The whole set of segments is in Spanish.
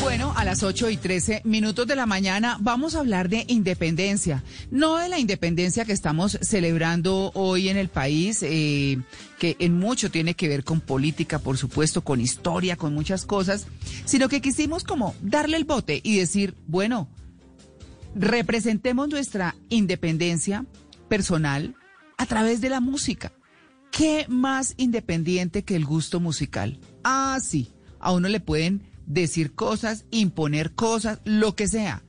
Bueno, a las 8 y 13 minutos de la mañana vamos a hablar de independencia. No de la independencia que estamos celebrando hoy en el país, eh, que en mucho tiene que ver con política, por supuesto, con historia, con muchas cosas, sino que quisimos como darle el bote y decir, bueno, representemos nuestra independencia personal a través de la música. ¿Qué más independiente que el gusto musical? Ah, sí, a uno le pueden decir cosas, imponer cosas, lo que sea.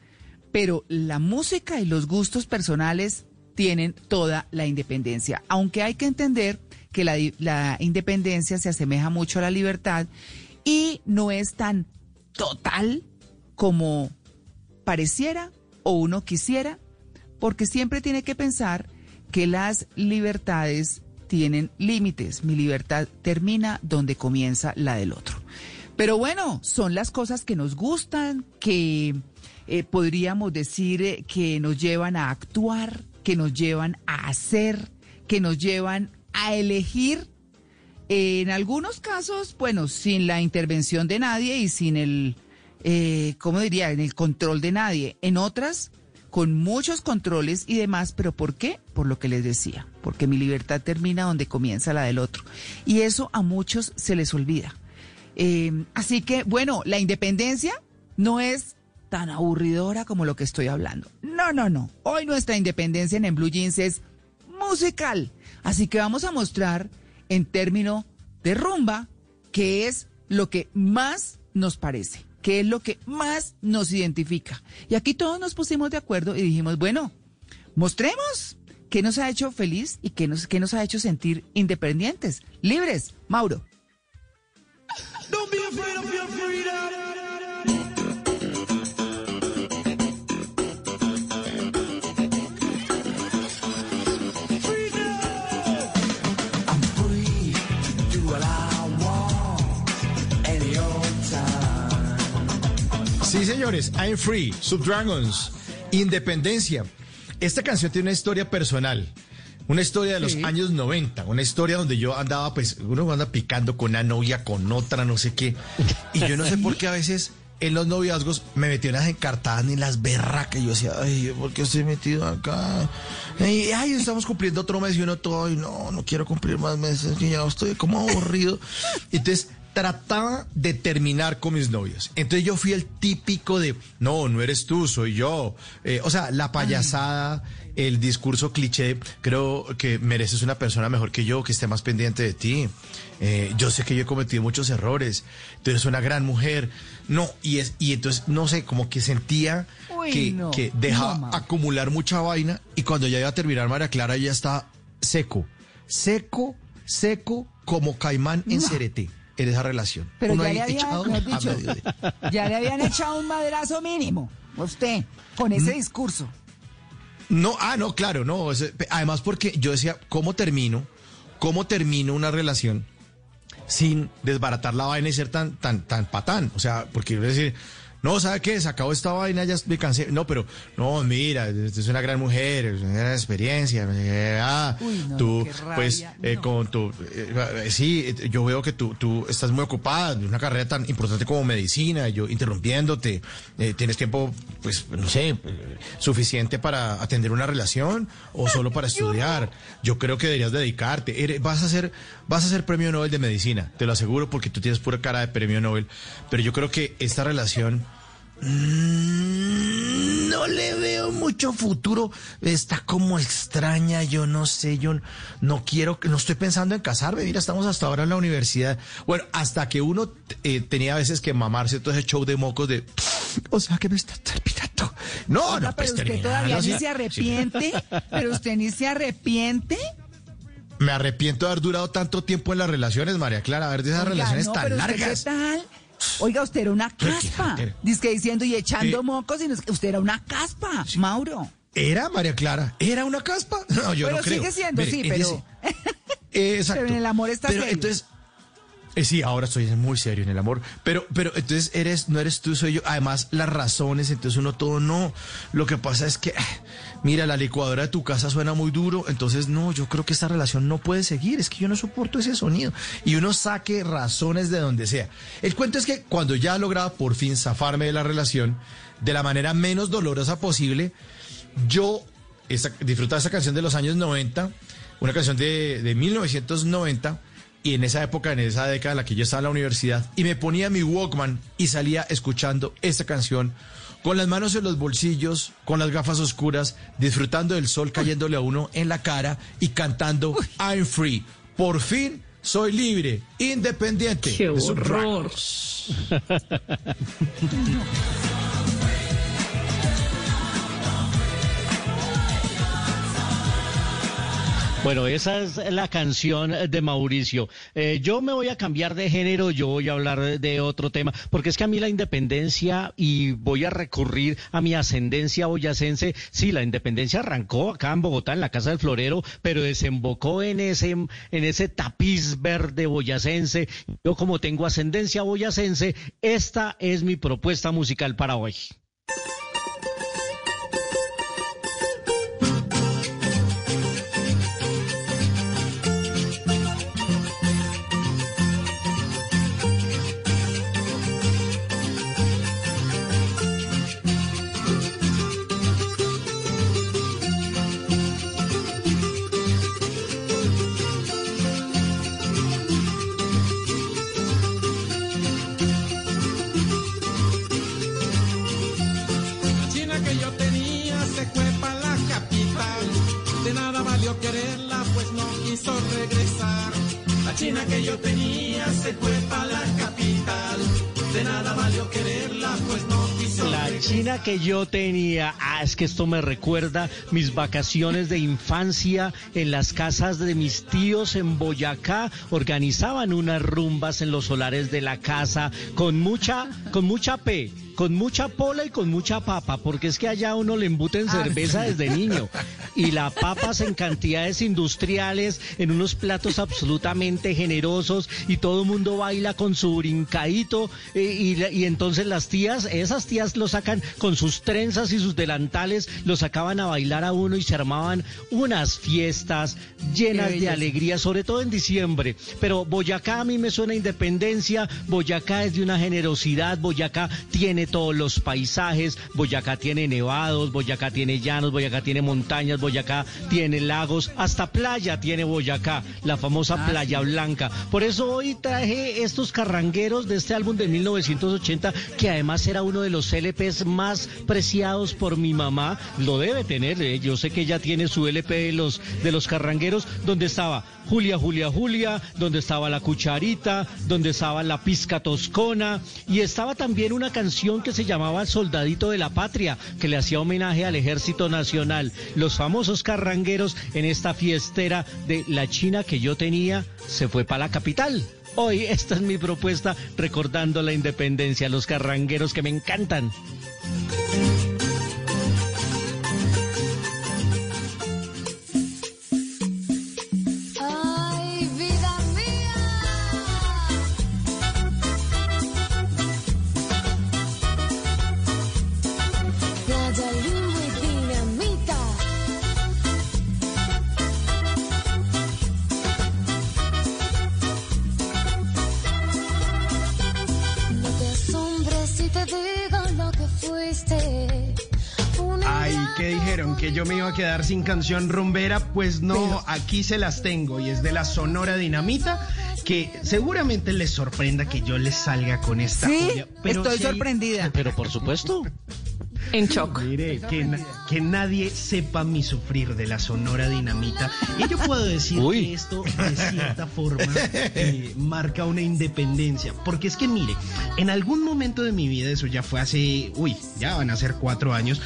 Pero la música y los gustos personales tienen toda la independencia. Aunque hay que entender que la, la, independencia se asemeja mucho a la libertad y no es tan total como pareciera o uno quisiera, porque siempre tiene que pensar que las libertades tienen límites. Mi libertad termina donde comienza la del otro. Pero bueno, son las cosas que nos gustan, que eh, podríamos decir eh, que nos llevan a actuar, que nos llevan a hacer, que nos llevan a elegir. En algunos casos, bueno, sin la intervención de nadie y sin el, eh, ¿cómo diría?, en el control de nadie. En otras, con muchos controles y demás, pero ¿por qué? Por lo que les decía, porque mi libertad termina donde comienza la del otro. Y eso a muchos se les olvida. Eh, así que, bueno, la independencia no es tan aburridora como lo que estoy hablando. No, no, no. Hoy nuestra independencia en, en Blue Jeans es musical. Así que vamos a mostrar en términos de rumba qué es lo que más nos parece, qué es lo que más nos identifica. Y aquí todos nos pusimos de acuerdo y dijimos, bueno, mostremos qué nos ha hecho feliz y qué nos, qué nos ha hecho sentir independientes, libres. Mauro. Don't be afraid of your freedom. Sí, señores, I'm Free, Subdragons, Independencia. Esta canción tiene una historia personal. Una historia de los Sí. años 90, una historia donde yo andaba, pues, uno anda picando con una novia, con otra, no sé qué. Y yo no sé por qué a veces en los noviazgos me metí unas encartadas ni las berracas. Yo decía, ay, ¿por qué estoy metido acá? Y, ay, estamos cumpliendo otro mes y uno todo, y no, no quiero cumplir más meses, que ya estoy como aburrido. Entonces, trataba de terminar con mis novios. Entonces yo fui el típico de, no, no eres tú, soy yo. Eh, o sea, la payasada, el discurso cliché, creo que mereces una persona mejor que yo, que esté más pendiente de ti. Eh, yo sé que yo he cometido muchos errores, tú eres una gran mujer. No, y, es, y entonces, no sé, como que sentía Uy, que, no, que no, ma. acumular mucha vaina y cuando ya iba a terminar María Clara ya está seco, seco, seco como caimán en cerete en esa relación. Pero Uno ya le, había, echado dicho, ya le habían echado un madrazo mínimo. Usted, con ese discurso. No, ah, no, claro, no. además porque yo decía, ¿cómo termino? ¿Cómo termino una relación sin desbaratar la vaina y ser tan, tan, tan patán? O sea, porque yo decir, no, ¿sabe qué? Se acabó esta vaina, ya me cansé. No, pero, no, mira, es una gran mujer, es una gran experiencia. Ah, Uy, no, tú, pues, eh, no. con tu, eh, sí, yo veo que tú, tú estás muy ocupada de una carrera tan importante como medicina, yo interrumpiéndote, eh, tienes tiempo, pues, no sé, eh, suficiente para atender una relación o solo para estudiar. Yo creo que deberías dedicarte. Eres- vas a ser, vas a ser premio Nobel de medicina, te lo aseguro, porque tú tienes pura cara de premio Nobel. Pero yo creo que esta relación no le veo mucho futuro. Está como extraña, yo no sé, yo no quiero, no estoy pensando en casarme. Mira, estamos hasta ahora en la universidad. Bueno, hasta que uno eh, tenía a veces que mamarse todo ese show de mocos de, o sea, que me está terminando. No, Oiga, no, pero pues usted todavía o ni se arrepiente. Pero usted ni se arrepiente. me arrepiento de haber durado tanto tiempo en las relaciones, María Clara, a ver, de esas Oiga, relaciones no, tan pero largas. ¿Qué tal? Oiga, usted era una caspa. Dice que diciendo y echando Eh, mocos, y no es que usted era una caspa, Mauro. ¿Era María Clara? ¿Era una caspa? No, yo pero no creo. sigue siendo, Mire, sí, pero. eh, exacto. Pero en el amor está Pero serio. entonces, eh, sí, ahora estoy muy serio en el amor. Pero, pero entonces eres, no eres tú, soy yo. Además, las razones, entonces uno todo no. Lo que pasa es que, ah, mira, la licuadora de tu casa suena muy duro. Entonces, no, yo creo que esta relación no puede seguir. Es que yo no soporto ese sonido. Y uno saque razones de donde sea. El cuento es que cuando ya lograba por fin zafarme de la relación, de la manera menos dolorosa posible, yo esa, disfrutaba esa canción de los años 90, una canción de, de 1990, y en esa época, en esa década en la que yo estaba en la universidad, y me ponía mi Walkman y salía escuchando esta canción con las manos en los bolsillos, con las gafas oscuras, disfrutando del sol cayéndole a uno en la cara y cantando I'm free. Por fin soy libre, independiente. ¡Qué horror! Bueno, esa es la canción de Mauricio. Eh, yo me voy a cambiar de género, yo voy a hablar de otro tema, porque es que a mí la independencia, y voy a recurrir a mi ascendencia boyacense, sí, la independencia arrancó acá en Bogotá, en la Casa del Florero, pero desembocó en ese, en ese tapiz verde boyacense. Yo como tengo ascendencia boyacense, esta es mi propuesta musical para hoy. Que yo tenía, ah, es que esto me recuerda mis vacaciones de infancia en las casas de mis tíos en Boyacá. Organizaban unas rumbas en los solares de la casa con mucha, con mucha P, con mucha pola y con mucha papa, porque es que allá uno le embuten cerveza desde niño. Y la papas en cantidades industriales, en unos platos absolutamente generosos, y todo el mundo baila con su brincadito, eh, y, y entonces las tías, esas tías lo sacan con sus trenzas y sus delantales, lo sacaban a bailar a uno y se armaban unas fiestas llenas de alegría, sobre todo en diciembre. Pero Boyacá a mí me suena a independencia, Boyacá es de una generosidad, Boyacá tiene todos los paisajes, Boyacá tiene nevados, Boyacá tiene llanos, Boyacá tiene montañas, Boyacá tiene lagos, hasta playa tiene Boyacá, la famosa Ah, Playa Blanca. Por eso hoy traje estos carrangueros de este álbum de 1980, que además era uno de los LPs más preciados por mi mamá. Lo debe tener, eh, yo sé que ella tiene su LP de los, de los carrangueros, donde estaba Julia, Julia, Julia, donde estaba la cucharita, donde estaba la pizca toscona, y estaba también una canción que se llamaba Soldadito de la Patria, que le hacía homenaje al Ejército Nacional. Los famosos carrangueros en esta fiestera de la China que yo tenía se fue para la capital. Hoy esta es mi propuesta recordando la independencia, los carrangueros que me encantan. Ay, ¿qué dijeron? ¿Que yo me iba a quedar sin canción rumbera? Pues no, aquí se las tengo y es de la Sonora Dinamita, que seguramente les sorprenda que yo les salga con esta Sí, joya, pero estoy si hay- sorprendida. Pero por supuesto. En shock. Mire, que, na- que nadie sepa mi sufrir de la Sonora Dinamita. Y yo puedo decir Uy. que esto, de cierta forma, eh, marca una independencia. Porque es que, mire, en algún momento de mi vida, eso ya fue hace, uy, ya van a ser cuatro años,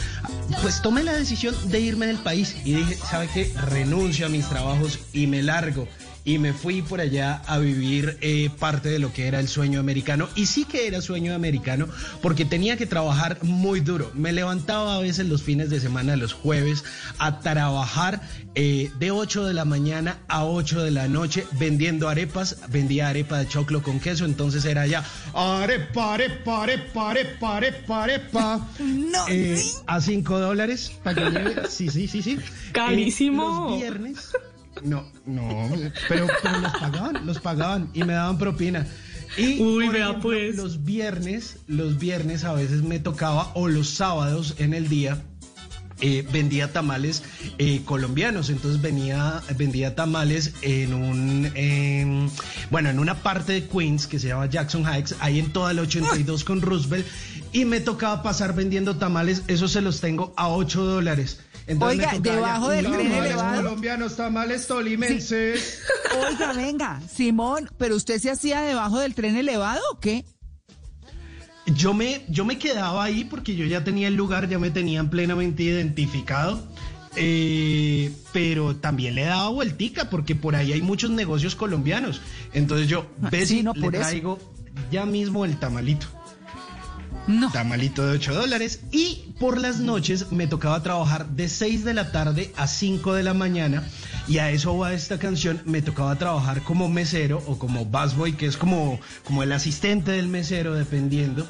pues tomé la decisión de irme del país y dije, ¿sabe qué? Renuncio a mis trabajos y me largo. Y me fui por allá a vivir eh, parte de lo que era el sueño americano. Y sí que era sueño americano porque tenía que trabajar muy duro. Me levantaba a veces los fines de semana, los jueves, a trabajar eh, de 8 de la mañana a 8 de la noche vendiendo arepas. Vendía arepa de choclo con queso. Entonces era ya arepa, arepa, arepa, arepa, arepa, arepa. No, Eh, a 5 dólares para que lleve. Sí, sí, sí, sí. Carísimo. Los viernes. No, no, pero, pero los pagaban, los pagaban y me daban propina. Y Uy, vea, ejemplo, pues. los viernes, los viernes a veces me tocaba, o los sábados en el día, eh, vendía tamales eh, colombianos. Entonces venía, vendía tamales en un, en- bueno, en una parte de Queens que se llama Jackson Heights, ahí en toda la 82 con Roosevelt, y me tocaba pasar vendiendo tamales. Eso se los tengo a 8 dólares. Entonces Oiga, debajo del tren elevado. colombianos, tamales tolimenses. Oiga, venga, Simón, ¿pero usted se hacía debajo del tren elevado o qué? Yo me, yo me quedaba ahí porque yo ya tenía el lugar, ya me tenían plenamente identificado. eh, pero también le daba vueltica porque por ahí hay muchos negocios colombianos. Entonces yo, Ah, Bessie, sí, no, le por eso. traigo ya mismo el tamalito. No. Tamalito de 8 dólares. Y por las noches me tocaba trabajar de 6 de la tarde a 5 de la mañana. Y a eso va esta canción. Me tocaba trabajar como mesero o como busboy, que es como, como el asistente del mesero, dependiendo.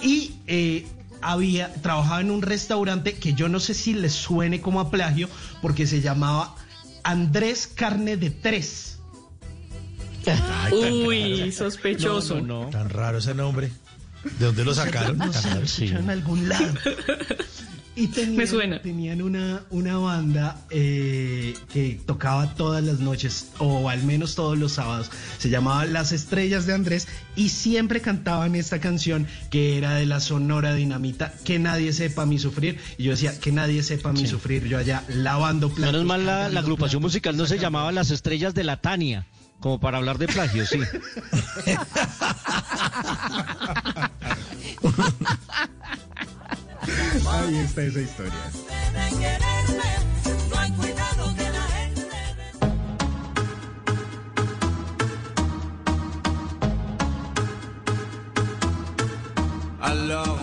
Y eh, había, trabajaba en un restaurante que yo no sé si les suene como a plagio, porque se llamaba Andrés Carne de Tres. Uy, sospechoso. No, no, no. Tan raro ese nombre. ¿De dónde lo sacaron? No sé, escucharon en algún lado. Y tenían, Me suena. tenían una, una banda eh, que tocaba todas las noches, o al menos todos los sábados. Se llamaba Las Estrellas de Andrés y siempre cantaban esta canción que era de la Sonora Dinamita, Que nadie sepa mi sufrir. Y yo decía, que nadie sepa mi sufrir. Yo allá lavando platos. Menos mal la, agrupación platos, musical no se llamaba Las Estrellas de la Tania, como para hablar de plagio, sí. Ahí está esa historia. On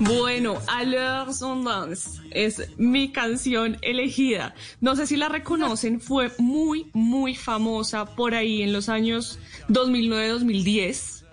Bueno, Alors on Dance es mi canción elegida. No sé si la reconocen, fue muy, muy famosa por ahí en los años 2009-2010.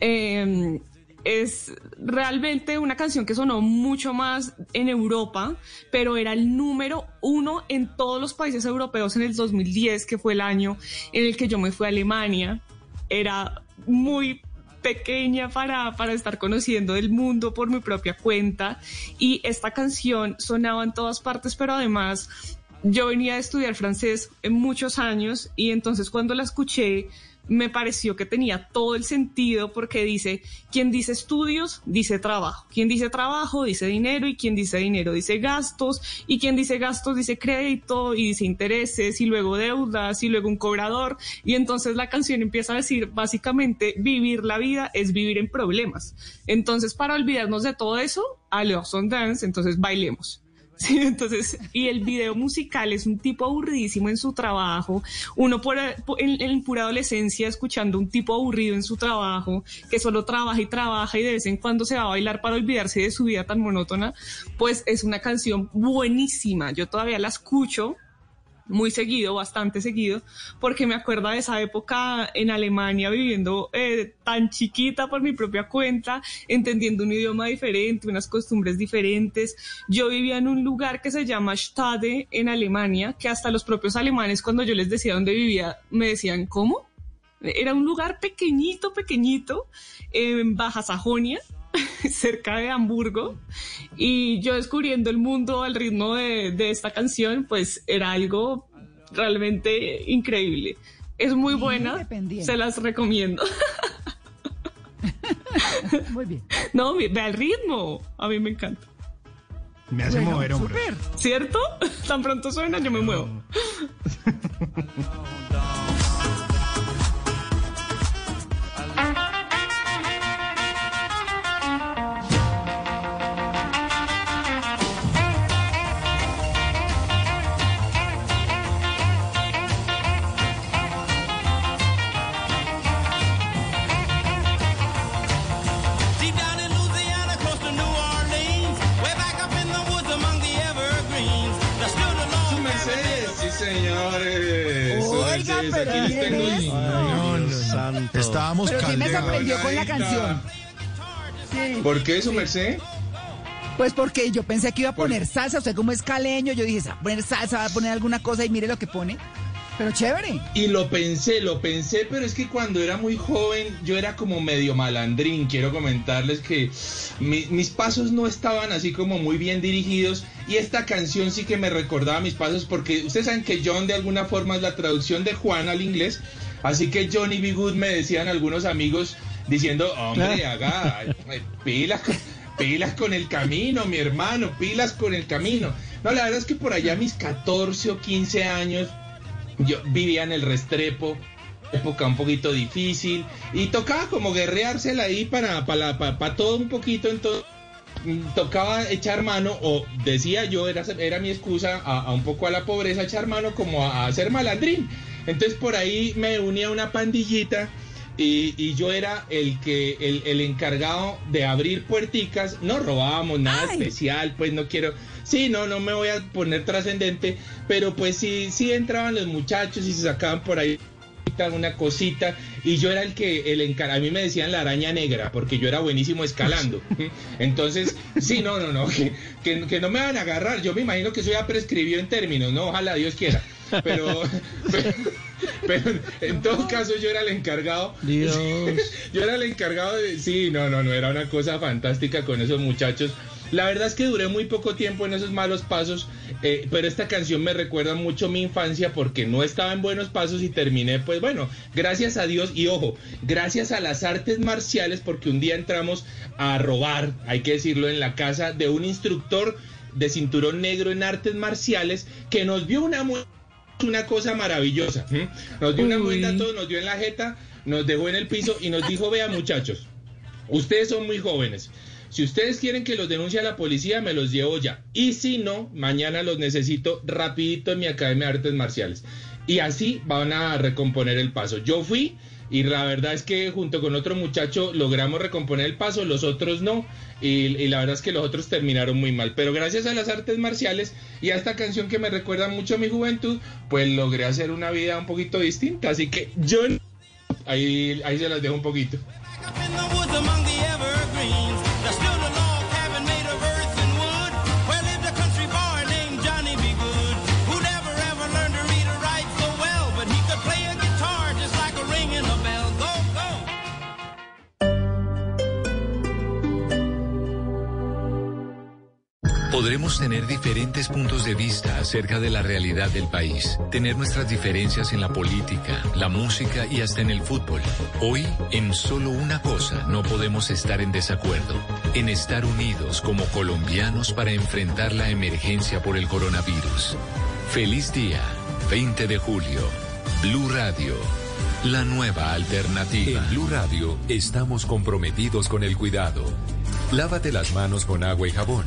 Eh, es realmente una canción que sonó mucho más en Europa, pero era el número uno en todos los países europeos en el 2010, que fue el año en el que yo me fui a Alemania. Era muy pequeña para, para estar conociendo el mundo por mi propia cuenta y esta canción sonaba en todas partes, pero además yo venía a estudiar francés en muchos años y entonces cuando la escuché me pareció que tenía todo el sentido porque dice, quien dice estudios, dice trabajo, quien dice trabajo, dice dinero. Y quien dice dinero, dice gastos. Y quien dice gastos, dice crédito. Y dice intereses. Y luego deudas. Y luego un cobrador y entonces la canción empieza a decir básicamente vivir la vida es vivir en problemas. Entonces para olvidarnos de todo eso, a dance, entonces bailemos. Sí, entonces, y el video musical es un tipo aburridísimo en su trabajo. Uno por, en, en pura adolescencia escuchando un tipo aburrido en su trabajo, que solo trabaja y trabaja y de vez en cuando se va a bailar para olvidarse de su vida tan monótona, pues es una canción buenísima. Yo todavía la escucho muy seguido, bastante seguido, porque me acuerda de esa época en Alemania viviendo eh, tan chiquita por mi propia cuenta, entendiendo un idioma diferente, unas costumbres diferentes. Yo vivía en un lugar que se llama Stade en Alemania, que hasta los propios alemanes cuando yo les decía dónde vivía me decían, ¿cómo? Era un lugar pequeñito, pequeñito, en Baja Sajonia, cerca de Hamburgo y yo descubriendo el mundo al ritmo de, de esta canción, pues era algo realmente increíble. Es muy buena, se las recomiendo. Muy bien. No, ve al ritmo, a mí me encanta. Me hace Bueno, mover hombros. súper. ¿Cierto? Tan pronto suena, yo me muevo. Pero aquí les ¿quién tengo es? el- No, no, no. santo. Estábamos Pero sí me caldeados. sorprendió con la canción. ¿Por qué su merced? Pues porque yo pensé que iba a poner salsa, usted como es caleño, yo dije, se va a poner salsa, va a poner alguna cosa y mire lo que pone. Pero chévere. Y lo pensé, lo pensé, pero es que cuando era muy joven yo era como medio malandrín. Quiero comentarles que mi- mis pasos no estaban así como muy bien dirigidos y esta canción sí que me recordaba mis pasos porque ustedes saben que John de alguna forma es la traducción de Juan al inglés. Así que Johnny B. Good me decían algunos amigos diciendo, hombre, haga eh, pilas, con- pilas con el camino, mi hermano, pilas con el camino. No, la verdad es que por allá a mis 14 o 15 años yo vivía en el Restrepo, época un poquito difícil, y tocaba como guerreársela ahí para, para, para, para todo un poquito, entonces mm, tocaba echar mano, o decía yo, era, era mi excusa a, un poco a la pobreza, echar mano como a, a ser malandrín. Entonces por ahí me unía una pandillita y, y yo era el que el, el encargado de abrir puerticas. No robábamos nada Ay. especial, pues no quiero. Sí, no, no me voy a poner trascendente, pero pues sí, sí entraban los muchachos y se sacaban por ahí una cosita y yo era el que el encar a mí me decían la araña negra porque yo era buenísimo escalando entonces sí no no no que, que, que no me van a agarrar yo me imagino que eso ya prescribió en términos no ojalá Dios quiera pero, pero pero en todo caso yo era el encargado. Dios. yo era el encargado de sí no no no era una cosa fantástica con esos muchachos. La verdad es que duré muy poco tiempo en esos malos pasos, eh, pero esta canción me recuerda mucho mi infancia porque no estaba en buenos pasos y terminé, pues bueno, gracias a Dios y ojo, gracias a las artes marciales porque un día entramos a robar, hay que decirlo, en la casa de un instructor de cinturón negro en artes marciales que nos dio una mu- una cosa maravillosa. Nos dio una muestra a todos, nos dio en la jeta, nos dejó en el piso y nos dijo, vean muchachos, ustedes son muy jóvenes. Si ustedes quieren que los denuncie a la policía, me los llevo ya. Y si no, mañana los necesito rapidito en mi Academia de Artes Marciales. Y así van a recomponer el paso. Yo fui y la verdad es que junto con otro muchacho logramos recomponer el paso, los otros no. Y, la verdad es que los otros terminaron muy mal. Pero gracias a las artes marciales y a esta canción que me recuerda mucho a mi juventud, pues logré hacer una vida un poquito distinta. Así que yo... Ahí, ahí se las dejo un poquito. Podremos tener diferentes puntos de vista acerca de la realidad del país, tener nuestras diferencias en la política, la música y hasta en el fútbol. Hoy, en solo una cosa no podemos estar en desacuerdo, en estar unidos como colombianos para enfrentar la emergencia por el coronavirus. Feliz día, 20 de julio, Blue Radio, la nueva alternativa. En Blue Radio estamos comprometidos con el cuidado. Lávate las manos con agua y jabón.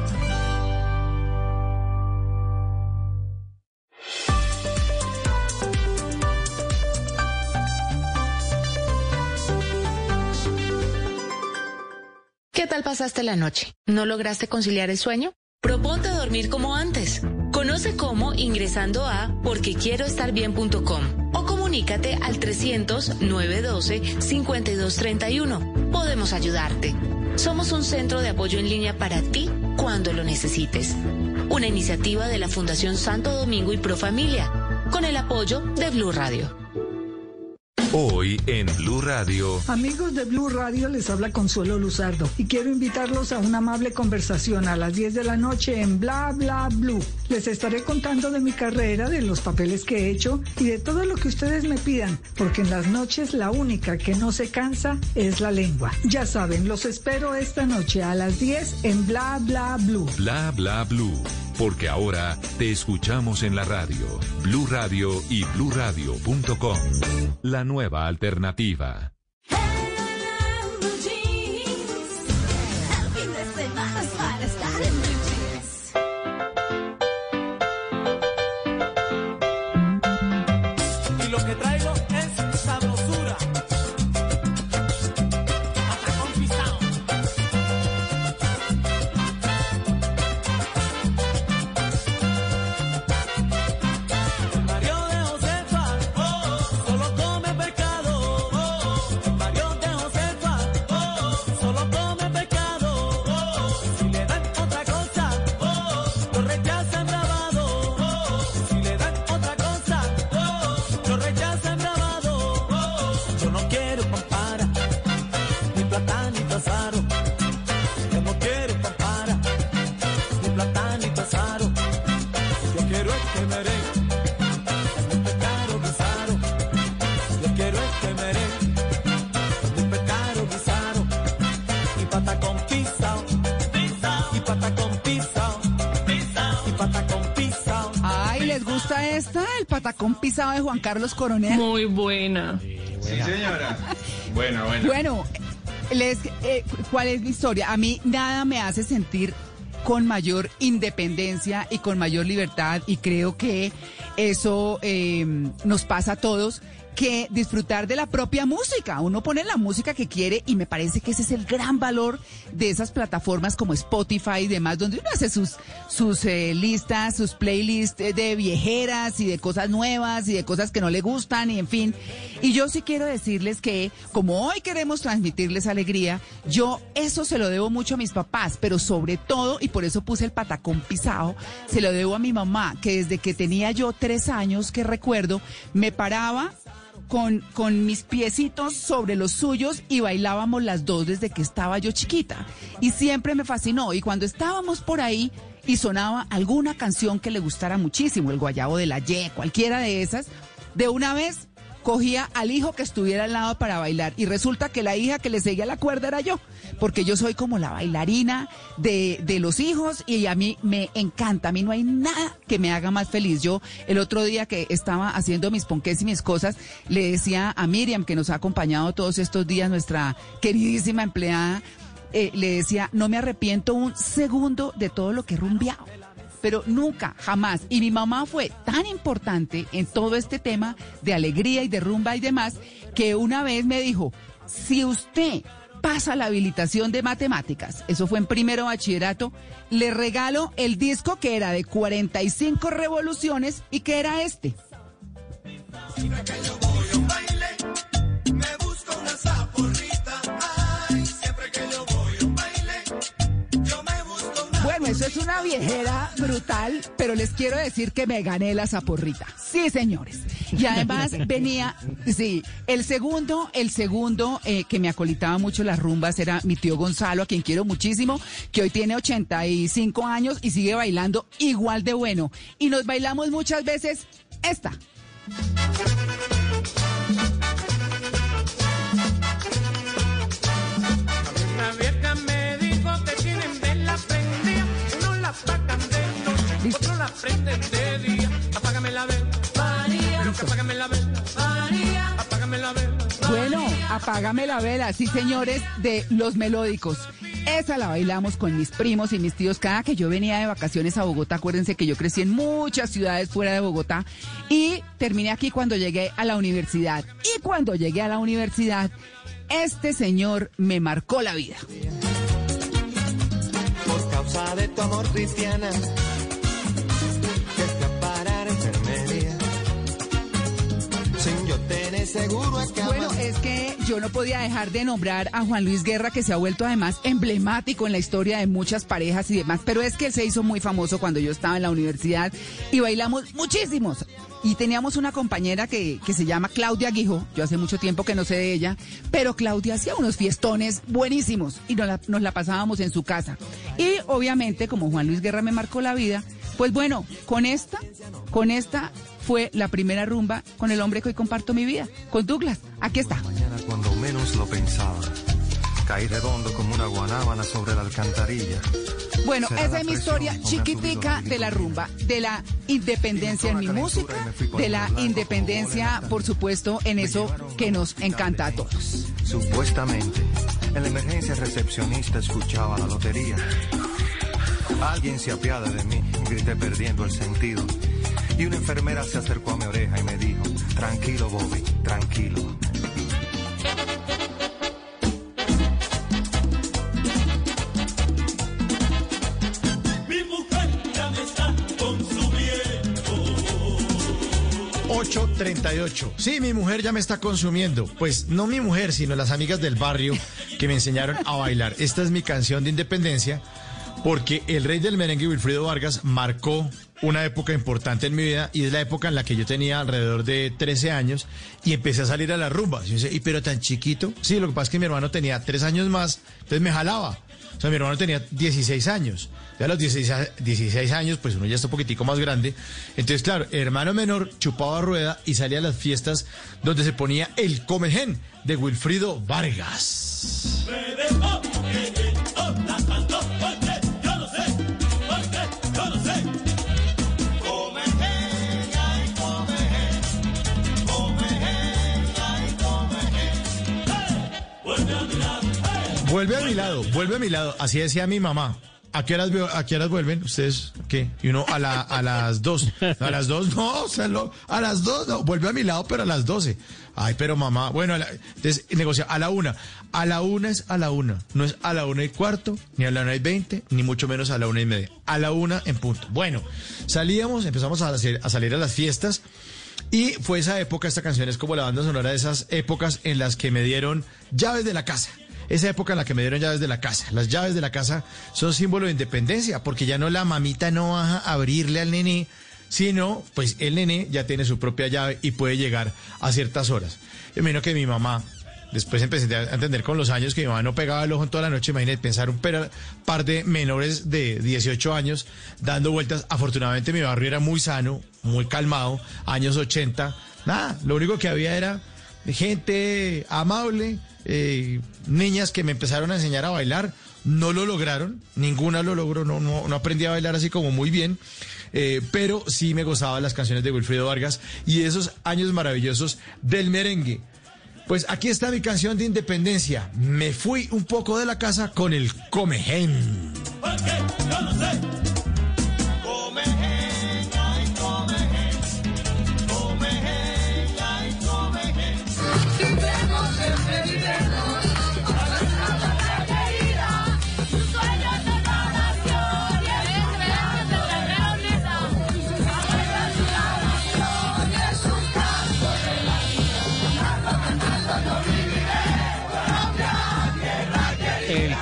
Pasaste la noche? ¿No lograste conciliar el sueño? Proponte dormir como antes. Conoce cómo ingresando a porquequieroestarbien.com o comunícate al 300-912-5231. Podemos ayudarte. Somos un centro de apoyo en línea para ti cuando lo necesites. Una iniciativa de la Fundación Santo Domingo y Profamilia, con el apoyo de Blue Radio. Hoy en Blue Radio. Amigos de Blue Radio, les habla Consuelo Luzardo y quiero invitarlos a una amable conversación a las 10 de la noche en Bla Bla Blue. Les estaré contando de mi carrera, de los papeles que he hecho y de todo lo que ustedes me pidan, porque en las noches la única que no se cansa es la lengua. Ya saben, los espero esta noche a las 10 en Bla Bla Blue. Bla Bla Blue. Porque ahora te escuchamos en la radio. Blue Radio y bluradio.com. La nueva alternativa. Esta? El patacón pisado de Juan Carlos Coronel. Muy buena. Sí, señora. Bueno, bueno. Bueno, les, eh, ¿cuál es mi historia? A mí nada me hace sentir con mayor independencia y con mayor libertad y creo que eso eh, nos pasa a todos que disfrutar de la propia música. Uno pone la música que quiere y me parece que ese es el gran valor de esas plataformas como Spotify y demás, donde uno hace sus, sus eh, listas, sus playlists eh, de viejeras y de cosas nuevas y de cosas que no le gustan y en fin. Y yo sí quiero decirles que como hoy queremos transmitirles alegría, yo eso se lo debo mucho a mis papás, pero sobre todo, y por eso puse el patacón pisado, se lo debo a mi mamá, que desde que tenía yo tres años, que recuerdo, me paraba con, con mis piecitos sobre los suyos y bailábamos las dos desde que estaba yo chiquita. Y siempre me fascinó. Y cuando estábamos por ahí y sonaba alguna canción que le gustara muchísimo, el Guayabo de la Ye, cualquiera de esas, de una vez cogía al hijo que estuviera al lado para bailar. Y resulta que la hija que le seguía la cuerda era yo, porque yo soy como la bailarina de, de los hijos y a mí me encanta, a mí no hay nada que me haga más feliz. Yo el otro día que estaba haciendo mis ponques y mis cosas, le decía a Miriam, que nos ha acompañado todos estos días, nuestra queridísima empleada, eh, le decía, no me arrepiento un segundo de todo lo que he rumbeado pero nunca, jamás. Y mi mamá fue tan importante en todo este tema de alegría y de rumba y demás, que una vez me dijo, si usted pasa la habilitación de matemáticas, eso fue en primero bachillerato, le regalo el disco que era de 45 revoluciones y que era este. Eso es una viejera brutal, pero les quiero decir que me gané la zaporrita. Sí, señores. Y además venía, sí, el segundo, el segundo eh, que me acolitaba mucho las rumbas era mi tío Gonzalo, a quien quiero muchísimo, que hoy tiene 85 años y sigue bailando igual de bueno. Y nos bailamos muchas veces esta. Otro la prenden de día. Apágame la vela, María, apágame la vela, María, apágame la vela. Bueno, apágame la vela, sí señores, de los melódicos. Esa la bailamos con mis primos y mis tíos cada que yo venía de vacaciones a Bogotá. Acuérdense que yo crecí en muchas ciudades fuera de Bogotá y terminé aquí cuando llegué a la universidad. Y cuando llegué a la universidad, este señor me marcó la vida. Por causa de tu amor cristiana. Seguro a cama. Bueno, es que yo no podía dejar de nombrar a Juan Luis Guerra, que se ha vuelto además emblemático en la historia de muchas parejas y demás, pero es que él se hizo muy famoso cuando yo estaba en la universidad y bailamos muchísimos. Y teníamos una compañera que, que se llama Claudia Guijo, yo hace mucho tiempo que no sé de ella, pero Claudia hacía unos fiestones buenísimos y nos la, nos la pasábamos en su casa. Y obviamente, como Juan Luis Guerra me marcó la vida, pues bueno, con esta, con esta fue la primera rumba con el hombre que hoy comparto mi vida, con Douglas. Aquí está. Mañana cuando menos lo pensaba. Caí redondo como una guanábana sobre la alcantarilla. Bueno, esa es mi historia chiquitica de la rumba, de la independencia en mi música, de la independencia, por supuesto, en eso que nos encanta a todos. Supuestamente, en la emergencia recepcionista escuchaba la lotería. Alguien se apiada de mí, grité perdiendo el sentido. Y una enfermera se acercó a mi oreja y me dijo, tranquilo Bobby, tranquilo. Mi mujer ya me está consumiendo. 838. Sí, mi mujer ya me está consumiendo. Pues no mi mujer, sino las amigas del barrio que me enseñaron a bailar. Esta es mi canción de independencia porque el rey del merengue Wilfrido Vargas marcó una época importante en mi vida y es la época en la que yo tenía alrededor de 13 años y empecé a salir a las rumbas. Y yo decía, ¿y pero tan chiquito? Sí, lo que pasa es que mi hermano tenía 3 años más, entonces me jalaba. O sea, mi hermano tenía 16 años. Ya a los 16, a- 16 años, pues uno ya está un poquitico más grande. Entonces, claro, hermano menor chupaba rueda y salía a las fiestas donde se ponía el comején de Wilfrido Vargas. Vuelve a mi lado, vuelve a mi lado. Así decía mi mamá. ¿A qué horas, a qué horas vuelven? ¿Ustedes qué? Y uno a, la, a las dos. A las dos no, o a las dos no. Vuelve a mi lado, pero a las doce. Ay, pero mamá, bueno, a la- entonces negocia a la una. A la una es a la una. No es a la una y cuarto, ni a la una y veinte, ni mucho menos a la una y media. A la una en punto. Bueno, salíamos, empezamos a, hacer- a salir a las fiestas. Y fue esa época, esta canción es como la banda sonora de esas épocas en las que me dieron llaves de la casa. Esa época en la que me dieron llaves de la casa. Las llaves de la casa son símbolo de independencia, porque ya no la mamita no va a abrirle al nené, sino pues el nené ya tiene su propia llave y puede llegar a ciertas horas. Yo imagino que mi mamá, después empecé a entender con los años que mi mamá no pegaba el ojo en toda la noche, imagínate pensar un par de menores de 18 años dando vueltas. Afortunadamente mi barrio era muy sano, muy calmado, años 80. Nada, lo único que había era gente amable, eh, niñas que me empezaron a enseñar a bailar, no lo lograron, ninguna lo logró, no, no, aprendí a bailar así como muy bien, eh, pero sí me gozaba las canciones de Wilfrido Vargas y esos años maravillosos del merengue. Pues aquí está mi canción de independencia. Me fui un poco de la casa con el comején.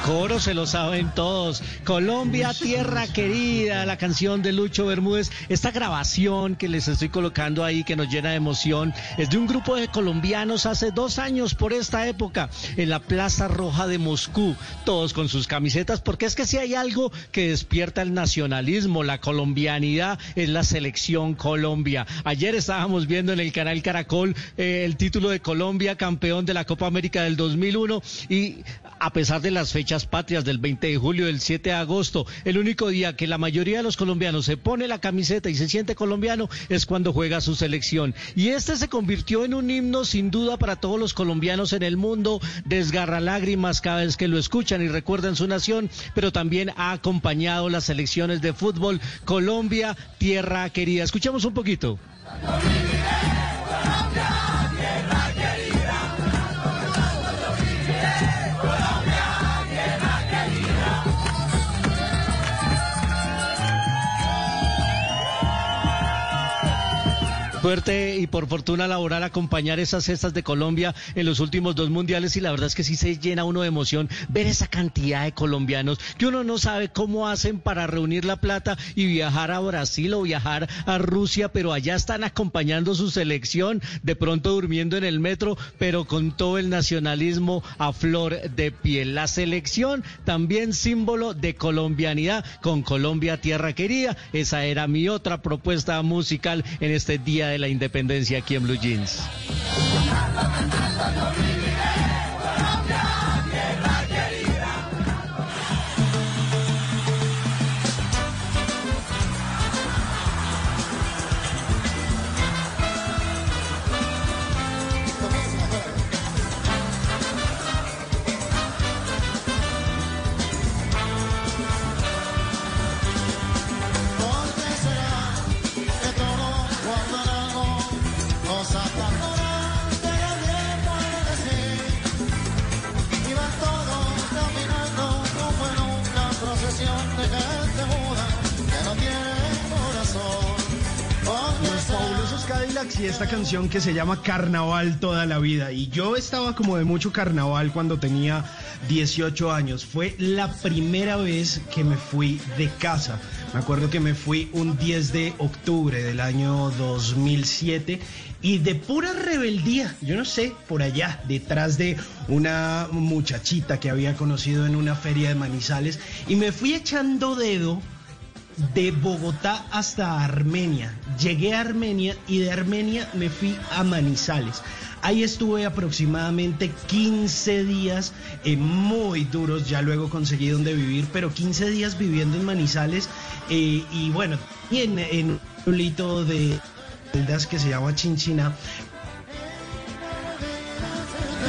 Coro se lo saben todos. Colombia, tierra querida, la canción de Lucho Bermúdez. Esta grabación que les estoy colocando ahí, que nos llena de emoción, es de un grupo de colombianos hace dos años por esta época, en la Plaza Roja de Moscú, todos con sus camisetas, porque es que si hay algo que despierta el nacionalismo, la colombianidad, es la selección Colombia. Ayer estábamos viendo en el canal Caracol eh, el título de Colombia, campeón de la Copa América del 2001, y a pesar de las fechas patrias del 20 de julio, del 7 de agosto, el único día que la mayoría de los colombianos se pone la camiseta y se siente colombiano es cuando juega su selección. Y este se convirtió en un himno sin duda para todos los colombianos en el mundo, desgarra lágrimas cada vez que lo escuchan y recuerdan su nación, pero también ha acompañado las selecciones de fútbol Colombia, tierra querida. Escuchamos un poquito. Suerte y por fortuna laboral acompañar esas cestas de Colombia en los últimos dos mundiales y la verdad es que sí se llena uno de emoción ver esa cantidad de colombianos que uno no sabe cómo hacen para reunir la plata y viajar a Brasil o viajar a Rusia, pero allá están acompañando su selección, de pronto durmiendo en el metro, pero con todo el nacionalismo a flor de piel. La selección también símbolo de colombianidad con Colombia Tierra Querida. Esa era mi otra propuesta musical en este día de la Independencia aquí en Blue Jeans. Y esta canción que se llama Carnaval toda la vida. Y yo estaba como de mucho carnaval cuando tenía 18 años. Fue la primera vez que me fui de casa. Me acuerdo que me fui un 10 de octubre del año 2007 y de pura rebeldía, yo no sé, por allá, detrás de una muchachita que había conocido en una feria de Manizales y me fui echando dedo de Bogotá hasta Armenia. Llegué a Armenia y de Armenia me fui a Manizales. Ahí estuve aproximadamente 15 días eh, muy duros, ya luego conseguí donde vivir, pero 15 días viviendo en Manizales eh, y bueno, y en, en un pueblito de celdas que se llama Chinchina.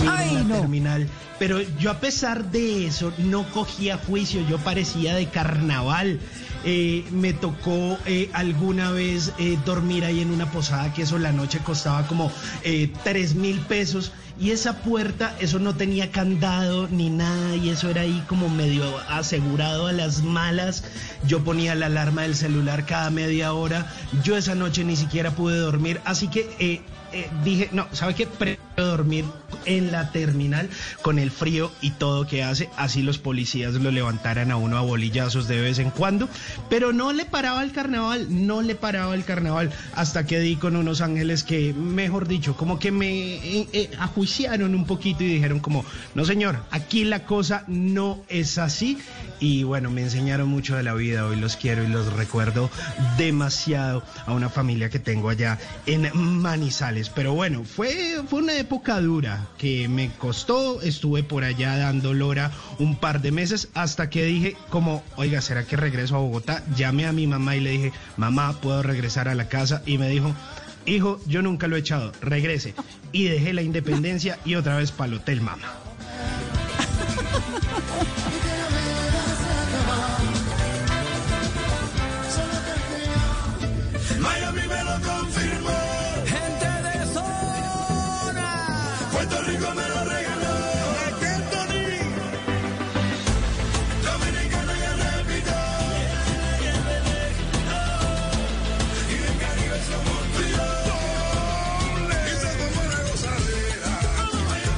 Ay, no. terminal. Pero yo a pesar de eso no cogía juicio, yo parecía de carnaval. Eh, me tocó eh, alguna vez eh, dormir ahí en una posada que eso la noche costaba como eh, tres mil pesos y esa puerta, eso no tenía candado ni nada y eso era ahí como medio asegurado a las malas. Yo ponía la alarma del celular cada media hora. Yo esa noche ni siquiera pude dormir, así que eh, eh, dije, no, ¿sabe qué? Prefiero dormir en la terminal con el frío y todo que hace, así los policías lo levantaran a uno a bolillazos de vez en cuando, pero no le paraba el carnaval, no le paraba el carnaval, hasta que di con unos ángeles que, mejor dicho, como que me eh, eh, ajuiciaron un poquito y dijeron como, no señor, aquí la cosa no es así, y bueno, me enseñaron mucho de la vida, hoy los quiero y los recuerdo demasiado a una familia que tengo allá en Manizales. Pero bueno, fue, fue una época dura que me costó, estuve por allá dando lora un par de meses hasta que dije como, oiga, ¿será que regreso a Bogotá? Llamé a mi mamá y le dije, mamá, ¿puedo regresar a la casa? Y me dijo, hijo, yo nunca lo he echado, regrese. Y dejé la independencia y otra vez para el hotel, mamá.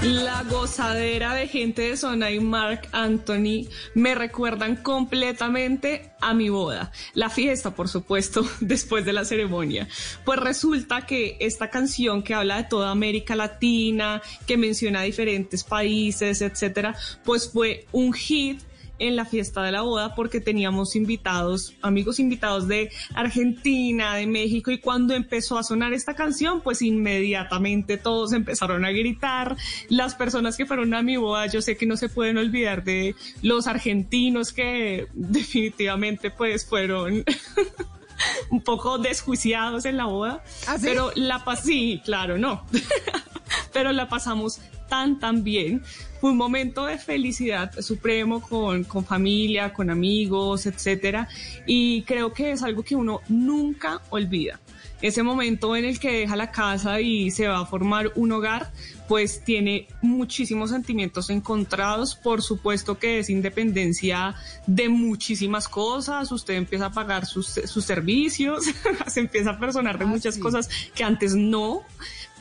La gozadera de gente de zona y Mark Anthony me recuerdan completamente a mi boda. La fiesta, por supuesto, después de la ceremonia. Pues resulta que esta canción que habla de toda América Latina, que menciona diferentes países, etcétera, pues fue un hit en la fiesta de la boda porque teníamos invitados, amigos invitados de Argentina, de México y cuando empezó a sonar esta canción, pues inmediatamente todos empezaron a gritar. Las personas que fueron a mi boda, yo sé que no se pueden olvidar de los argentinos que definitivamente pues fueron un poco desjuiciados en la boda, ¿Ah, sí? pero la pas sí, claro, no. pero la pasamos tan tan bien. Un momento de felicidad supremo con, con familia, con amigos, etcétera. Y creo que es algo que uno nunca olvida. Ese momento en el que deja la casa y se va a formar un hogar, pues tiene muchísimos sentimientos encontrados. Por supuesto que es independencia de muchísimas cosas. Usted empieza a pagar sus, sus servicios, se empieza a personar de muchas cosas que antes no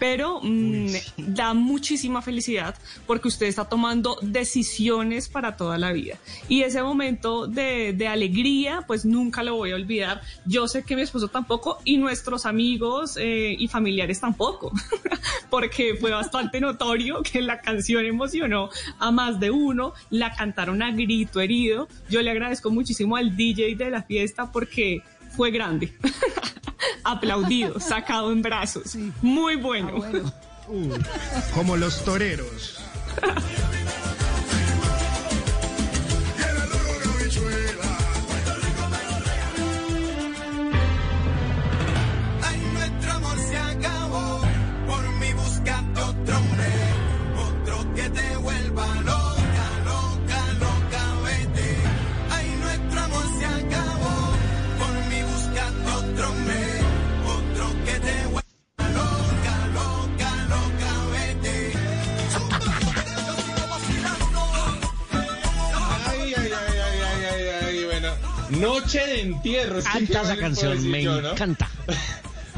pero mm, da muchísima felicidad porque usted está tomando decisiones para toda la vida. Y ese momento de, de alegría, pues nunca lo voy a olvidar. Yo sé que mi esposo tampoco y nuestros amigos eh, y familiares tampoco, porque fue bastante notorio que la canción emocionó a más de uno, la cantaron a grito herido. Yo le agradezco muchísimo al DJ de la fiesta porque fue grande. Aplaudido, sacado en brazos. Muy bueno. Uh, como los toreros. Noche de entierro. es Canta qué esa canción, me yo, ¿no? encanta.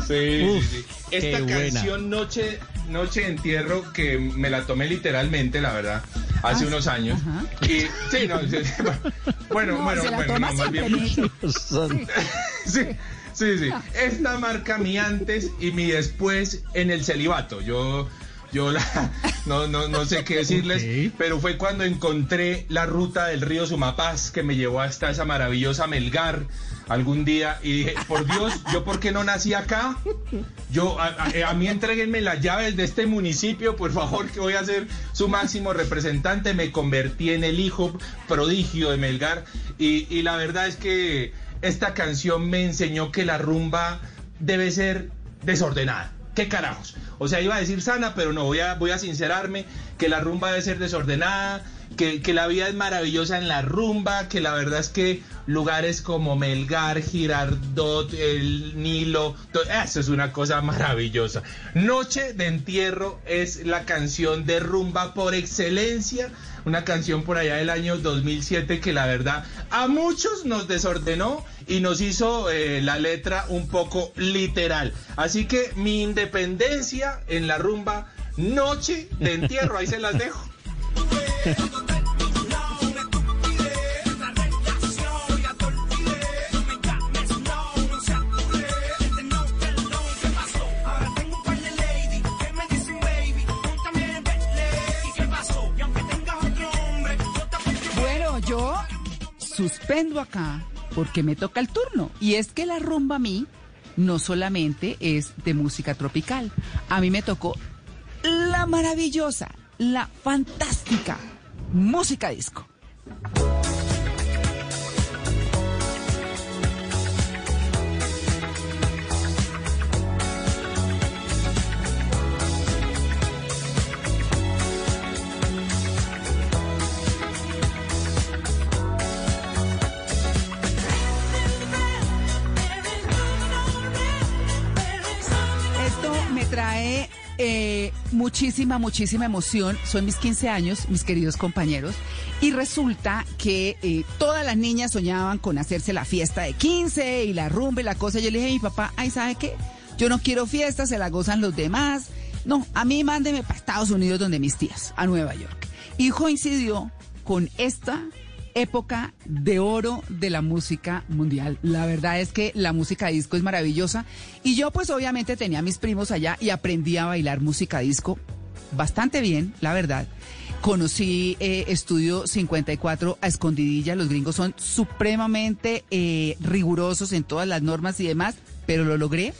Sí, Uf, sí, sí. Esta buena. canción Noche, Noche de entierro que me la tomé literalmente, la verdad, hace Ah, unos años. Y sí, no, bueno, No, bueno, la bueno, no, más bien. Sí, sí, sí. Esta marca mi antes y mi después en el celibato. Yo, yo la, no, no, no sé qué decirles, pero fue cuando encontré la ruta del río Sumapaz que me llevó hasta esa maravillosa Melgar algún día y dije, por Dios, ¿yo por qué no nací acá? Yo, a, a- a mí entreguenme las llaves de este municipio, por favor, que voy a ser su máximo representante. Me convertí en el hijo prodigio de Melgar y, y la verdad es que esta canción me enseñó que la rumba debe ser desordenada. ¿Qué carajos? O sea, iba a decir sana, pero no, voy a, voy a sincerarme que la rumba debe ser desordenada, que, que la vida es maravillosa en la rumba, que la verdad es que lugares como Melgar, Girardot, el Nilo, to- eso es una cosa maravillosa. Noche de entierro es la canción de rumba por excelencia, una canción por allá del año 2007 que la verdad a muchos nos desordenó y nos hizo eh, la letra un poco literal. Así que mi independencia en la rumba, noche de entierro, ahí se las dejo. suspendo acá porque me toca el turno. Y es que la rumba a mí no solamente es de música tropical. A mí me tocó la maravillosa, la fantástica música disco. Muchísima, muchísima emoción. Son mis 15 años, mis queridos compañeros. Y resulta que eh, todas las niñas soñaban con hacerse la fiesta de 15 y la rumba y la cosa. Yo le dije a mi papá, ay, ¿sabe qué? Yo no quiero fiesta, se la gozan los demás. No, a mí mándeme para Estados Unidos donde mis tías, a Nueva York. Y coincidió con esta época de oro de la música mundial. La verdad es que la música disco es maravillosa y yo pues obviamente tenía a mis primos allá y aprendí a bailar música disco bastante bien, la verdad. Conocí eh, Estudio 54 a escondidilla, los gringos son supremamente eh, rigurosos en todas las normas y demás, pero lo logré.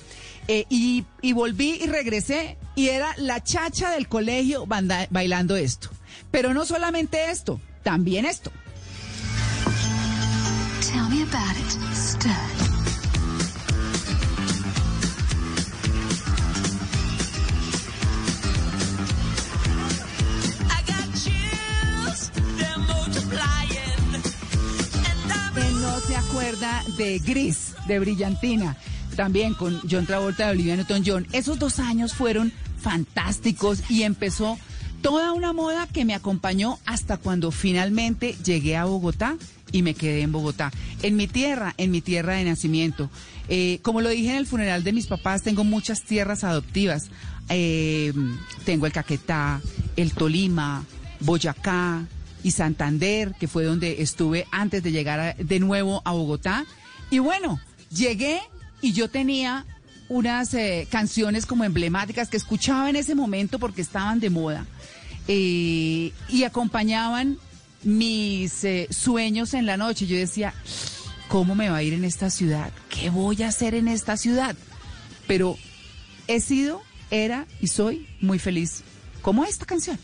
Eh, y, volví y regresé y era la chacha del colegio bailando esto. Pero no solamente esto, también esto. Tell me about it, Stud. ¿Quién no se acuerda de Gris, de Brillantina? También con John Travolta y Olivia Newton-John. Esos dos años fueron fantásticos y empezó toda una moda que me acompañó hasta cuando finalmente llegué a Bogotá y me quedé en Bogotá, en mi tierra, en mi tierra de nacimiento. Eh, como lo dije en el funeral de mis papás, tengo muchas tierras adoptivas. Eh, tengo el Caquetá, el Tolima, Boyacá y Santander, que fue donde estuve antes de llegar de nuevo a Bogotá. Y bueno, llegué y yo tenía unas eh, canciones como emblemáticas que escuchaba en ese momento porque estaban de moda y acompañaban mis eh, sueños en la noche. Yo decía, ¿cómo me va a ir en esta ciudad? ¿Qué voy a hacer en esta ciudad? Pero he sido, era y soy muy feliz, como esta canción.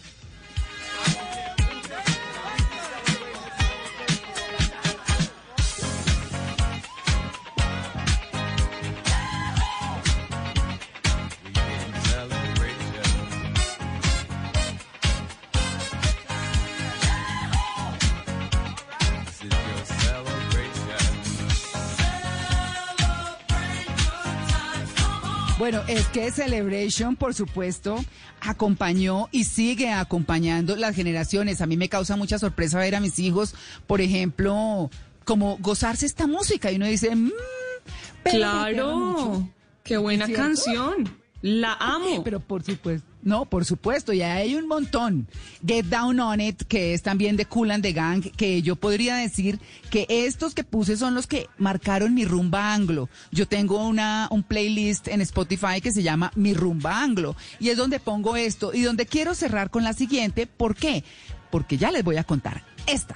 Bueno, es que Celebration, por supuesto, acompañó y sigue acompañando las generaciones. A mí me causa mucha sorpresa ver a mis hijos, por ejemplo, como gozarse esta música y uno dice, "Mm, pero Claro, mucho". qué buena canción. La amo. Pero por supuesto. No, por supuesto, ya hay un montón. Get Down on It, que es también de Cool and the Gang, que yo podría decir que estos que puse son los que marcaron mi rumba anglo. Yo tengo una, un playlist en Spotify que se llama Mi Rumba Anglo, y es donde pongo esto, y donde quiero cerrar con la siguiente. ¿Por qué? Porque ya les voy a contar esta.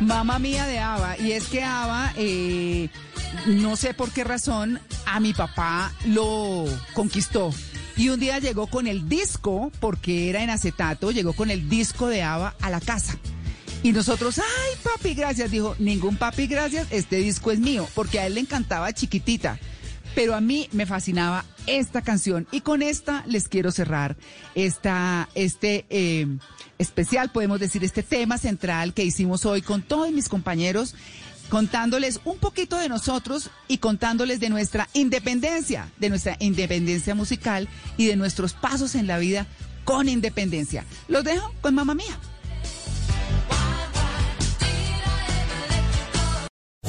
Mamá mía de Ava. Y es que Ava, eh, no sé por qué razón, a mi papá lo conquistó. Y un día llegó con el disco, porque era en acetato, llegó con el disco de Ava a la casa. Y nosotros, ay, papi, gracias. Dijo, ningún papi, gracias, este disco es mío, porque a él le encantaba chiquitita. Pero a mí me fascinaba esta canción. Y con esta les quiero cerrar esta, este eh, especial, podemos decir, este tema central que hicimos hoy con todos mis compañeros, contándoles un poquito de nosotros y contándoles de nuestra independencia, de nuestra independencia musical y de nuestros pasos en la vida con independencia. Los dejo con mamá mía.